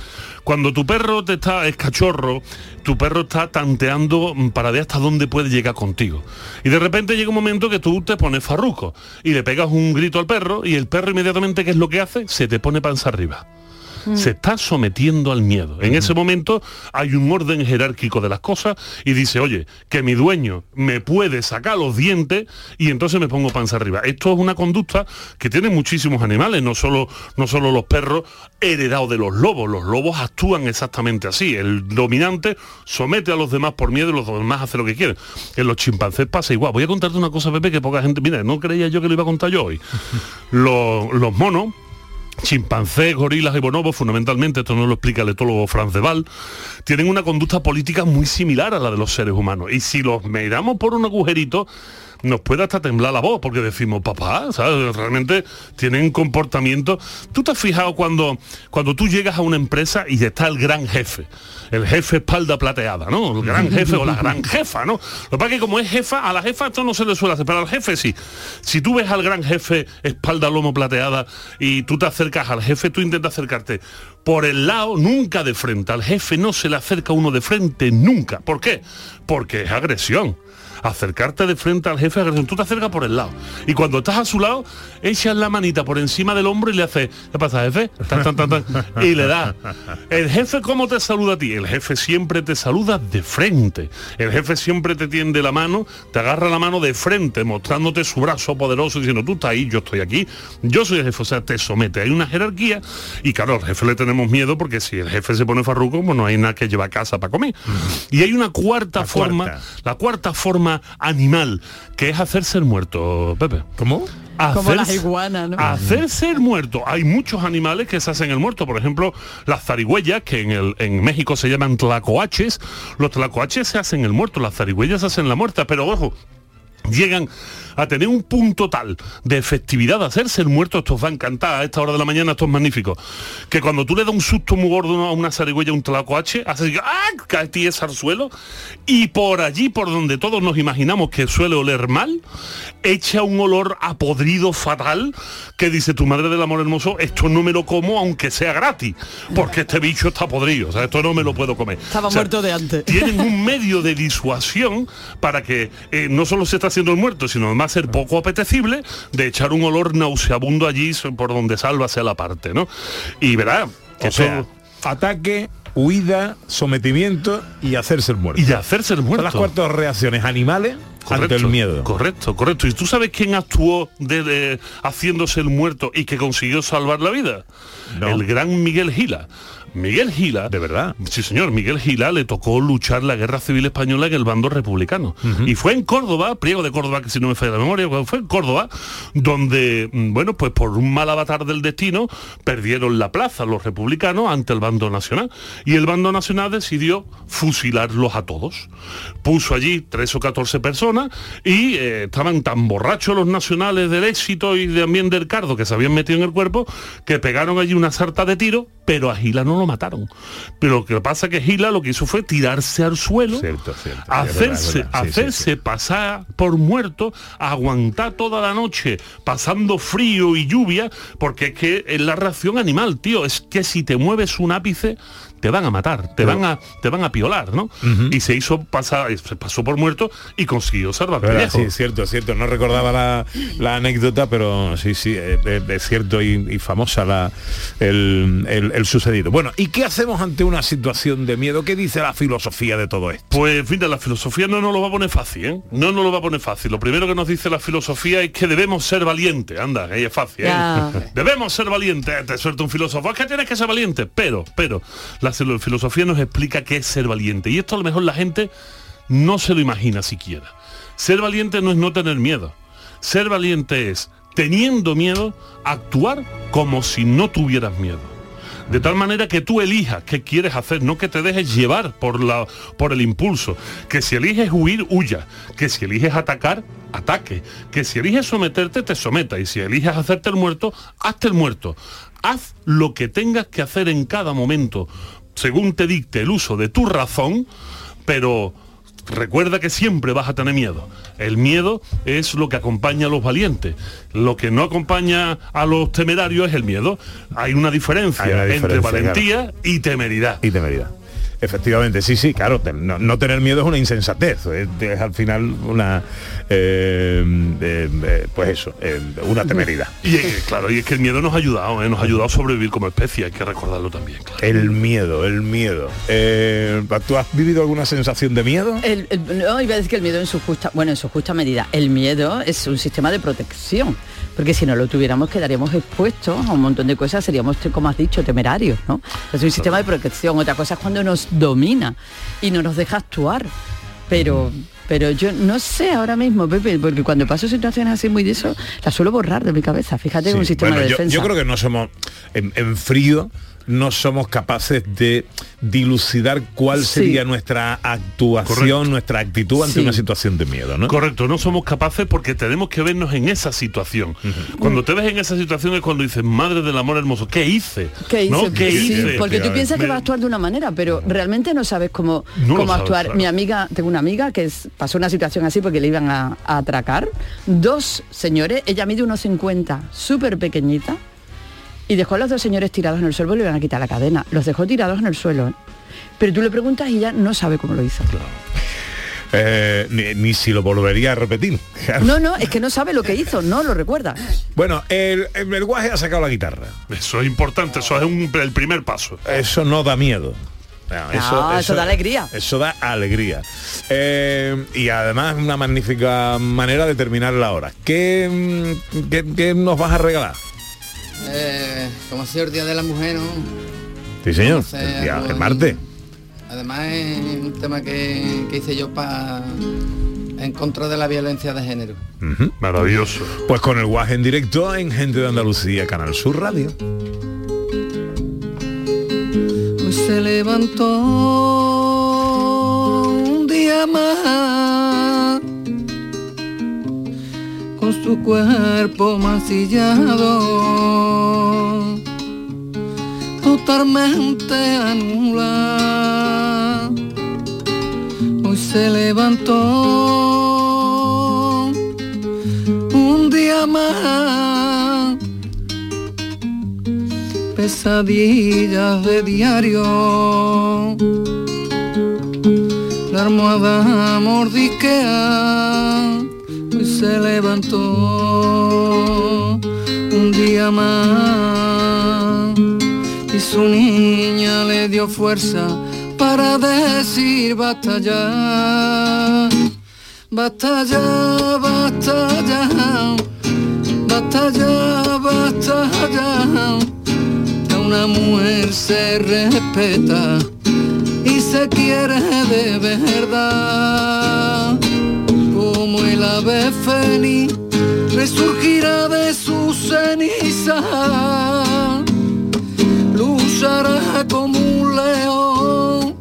Cuando tu perro te está, es cachorro, tu perro está tanteando mm, para ver hasta dónde puede llegar contigo. Y de repente llega un momento que tú te pones farruco y le pegas un grito al perro y el perro inmediatamente, ¿qué es lo que hace? Se te pone panza arriba se está sometiendo al miedo. En ese momento hay un orden jerárquico de las cosas y dice, oye, que mi dueño me puede sacar los dientes y entonces me pongo panza arriba. Esto es una conducta que tienen muchísimos animales, no solo, no solo los perros heredados de los lobos. Los lobos actúan exactamente así. El dominante somete a los demás por miedo y los demás hacen lo que quieren. En los chimpancés pasa igual. Voy a contarte una cosa, Pepe, que poca gente... Mira, no creía yo que lo iba a contar yo hoy. los, los monos chimpancés, gorilas y bonobos, fundamentalmente, esto no lo explica el etólogo Franz de tienen una conducta política muy similar a la de los seres humanos. Y si los miramos por un agujerito, nos puede hasta temblar la voz, porque decimos, papá, ¿sabes? Realmente tienen comportamiento. ¿Tú te has fijado cuando, cuando tú llegas a una empresa y está el gran jefe? El jefe espalda plateada, ¿no? El gran jefe o la gran jefa, ¿no? Lo que pasa es que como es jefa, a la jefa esto no se le suele hacer, pero al jefe sí. Si tú ves al gran jefe espalda lomo plateada y tú te acercas al jefe, tú intentas acercarte por el lado, nunca de frente. Al jefe no se le acerca uno de frente, nunca. ¿Por qué? Porque es agresión. Acercarte de frente al jefe es agresión. Tú te acercas por el lado. Y cuando estás a su lado, echas la manita por encima del hombro y le haces, ¿qué pasa, jefe? Tan, tan, tan, tan. y le da. El jefe, ¿cómo te saluda a ti? El jefe siempre te saluda de frente. El jefe siempre te tiende la mano, te agarra la mano de frente, mostrándote su brazo poderoso, diciendo, tú estás ahí, yo estoy aquí, yo soy el jefe, o sea, te somete. Hay una jerarquía y claro, al jefe le tenemos miedo porque si el jefe se pone farruco, pues no hay nada que llevar a casa para comer. Y hay una cuarta forma, cuarta. la cuarta forma animal, que es hacerse el muerto, Pepe. ¿Cómo? Como las iguanas, ¿no? Hacerse el muerto. Hay muchos animales que se hacen el muerto. Por ejemplo, las zarigüeyas, que en, el, en México se llaman tlacoaches. Los tlacoaches se hacen el muerto, las zarigüeyas se hacen la muerta. Pero ojo, llegan a tener un punto tal de efectividad de hacerse el muerto, esto os va a encantar a esta hora de la mañana, esto es magnífico, que cuando tú le das un susto muy gordo a una zarigüeya, un tlacoache, hace así, ¡ah! cae tiesa al suelo y por allí, por donde todos nos imaginamos que suele oler mal, echa un olor a podrido fatal que dice tu madre del amor hermoso, esto no me lo como aunque sea gratis, porque este bicho está podrido, o sea, esto no me lo puedo comer. Estaba O sea, muerto de antes. tienen un medio de disuasión para que eh, no solo se está haciendo el muerto, sino además ser poco apetecible de echar un olor nauseabundo allí por donde salva sea la parte, ¿no? Y verá, que O sea, ataque, huida, sometimiento y hacerse el muerto. Y hacerse el muerto. Son las cuatro reacciones animales ante el miedo. Correcto, correcto. ¿Y tú sabes quién actuó de, de- haciéndose el muerto y que consiguió salvar la vida? El gran Miguel Gila. Miguel Gila. De verdad. Sí, señor. Miguel Gila le tocó luchar la guerra civil española en el bando republicano. Y fue en Córdoba, Priego de Córdoba, que si no me falla la memoria, fue en Córdoba, donde, mm, bueno, pues por un mal avatar del destino, perdieron la plaza los republicanos ante el bando nacional. Y el bando nacional decidió fusilarlos a todos. Puso allí tres o 14 personas y eh, estaban tan borrachos los nacionales del éxito y también del cardo que se habían metido en el cuerpo que pegaron allí una sarta de tiro, pero a Gila no lo mataron. Pero lo que pasa que Gila lo que hizo fue tirarse al suelo, Cierto, cierto. hacerse, Es verdad, es verdad. Sí, sí, hacerse pasar por muerto, aguantar toda la noche pasando frío y lluvia, porque es que es la reacción animal, tío, es que si te mueves un ápice te van a matar, te Pero- van a te van a piolar, ¿no? Y se hizo pasar, se pasó por muerto y consiguió salvar pellejo. sí, es cierto, es cierto. No recordaba la, la anécdota, pero sí, sí, es, es- es cierto y, y famosa la, el, el- el sucedido. Bueno, ¿y qué hacemos ante una situación de miedo? ¿Qué dice la filosofía de todo esto? Pues mira, la filosofía no nos lo va a poner fácil, ¿eh? No nos lo va a poner fácil. Lo primero que nos dice la filosofía es que debemos ser valientes. Anda, ahí es fácil, ¿eh? Debemos ser valientes. Te suelta un filósofo. Es que tienes que ser valiente. Pero, pero, la filo- filosofía nos explica qué es ser valiente. Y esto a lo mejor la gente no se lo imagina siquiera. Ser valiente no es no tener miedo. Ser valiente es, teniendo miedo, actuar como si no tuvieras miedo. De tal manera que tú elijas qué quieres hacer, no que te dejes llevar por, la, por el impulso. Que si eliges huir, huya. Que si eliges atacar, ataque. Que si eliges someterte, te someta. Y si eliges hacerte el muerto, hazte el muerto. Haz lo que tengas que hacer en cada momento, según te dicte el uso de tu razón, pero recuerda que siempre vas a tener miedo. El miedo es lo que acompaña a los valientes. Lo que no acompaña a los temerarios es el miedo. Hay una diferencia, Hay una entre valentía y temeridad. Y temeridad. Efectivamente, sí, sí, claro, no, no tener miedo es una insensatez, es, es al final una, eh, eh, eh, pues eso, eh, una temeridad. Y eh, claro, y es que el miedo nos ha ayudado, ¿eh? nos ha ayudado a sobrevivir como especie, hay que recordarlo también. claro. El miedo, el miedo. Eh, ¿Tú has vivido alguna sensación de miedo? El, el- no, iba a decir que el miedo en su justa, bueno, en su justa medida. El miedo es un sistema de protección, porque si no lo tuviéramos quedaríamos expuestos a un montón de cosas, seríamos, como has dicho, temerarios, ¿no? Es un sistema de protección. Otra cosa es cuando nos domina y no nos deja actuar. Pero, pero yo no sé ahora mismo, Pepe, porque cuando paso situaciones así muy de eso, la suelo borrar de mi cabeza. Fíjate, es un Sí, sistema bueno, de yo, defensa. yo creo que no somos, en, en frío, no somos capaces de dilucidar cuál Sí. sería nuestra actuación, Correcto. nuestra actitud ante Sí. una situación de miedo, ¿no? Correcto, no somos capaces porque tenemos que vernos en esa situación. Cuando te ves en esa situación es cuando dices, madre del amor hermoso, ¿qué hice? ¿Qué hice? ¿No? ¿Qué Sí, hice? porque tú piensas que Me- va a actuar de una manera, pero realmente no sabes cómo, No cómo sabes, actuar. claro. Mi amiga, tengo una amiga que es- pasó una situación así porque le iban a, a atracar. Dos señores, ella mide unos 50, súper pequeñita, y dejó a los dos señores tirados en el suelo y le iban a quitar la cadena. Los dejó tirados en el suelo. ¿eh? Pero tú le preguntas y ella no sabe cómo lo hizo. Eh, ni, ni si lo volvería a repetir. No, no, es que no sabe lo que hizo, no lo recuerda. Bueno, el, el, el guaje ha sacado la guitarra. Eso es importante, eso es un- el primer paso. Eso no da miedo. No, No, eso da alegría. Eso da alegría. Eh, y además una magnífica manera de terminar la hora. ¿Qué, qué- qué nos vas a regalar? Eh, como ha sido el Día de la Mujer, ¿no? Sí, señor. El, día- el martes. Además es un tema que, que hice yo para en contra de la violencia de género. Maravilloso. Pues con el guaje en directo en Gente de Andalucía, Canal Sur Radio. Hoy se levantó un día más su cuerpo mancillado, totalmente anulado. Hoy se levantó un día más pesadillas de diario. La almohada mordisquea, hoy se levantó un día más y su niña le dio fuerza para decir basta ya, basta ya, basta ya, basta ya, basta ya que una mujer se respeta y se quiere de verdad. Ave resurgirá de su ceniza, luchará como un león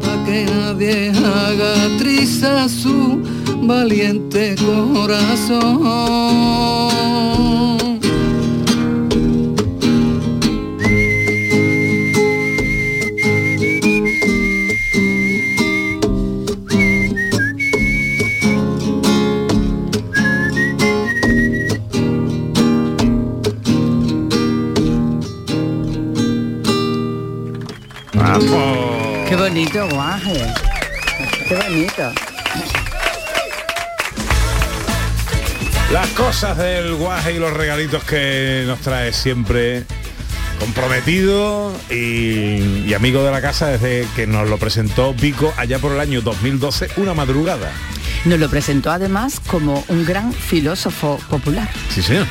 para que nadie haga triza su valiente corazón. Bonito, guaje. Qué bonito. Las cosas del guaje y los regalitos que nos trae siempre comprometido y, y amigo de la casa desde que nos lo presentó Vico allá por el año 2012, una madrugada. Nos lo presentó además como un gran filósofo popular. Sí, señor.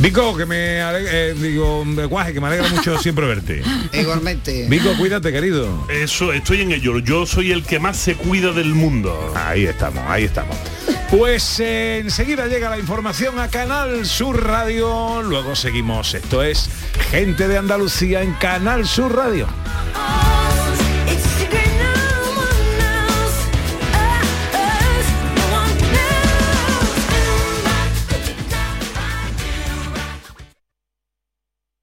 Vico, que me alegra, eh, digo, guaje, que me alegra mucho siempre verte. Igualmente. Vico, cuídate, querido. Eso, estoy en ello. Yo soy el que más se cuida del mundo. Ahí estamos, ahí estamos. Pues eh, enseguida llega la información a Canal Sur Radio, luego seguimos. Esto es Gente de Andalucía en Canal Sur Radio.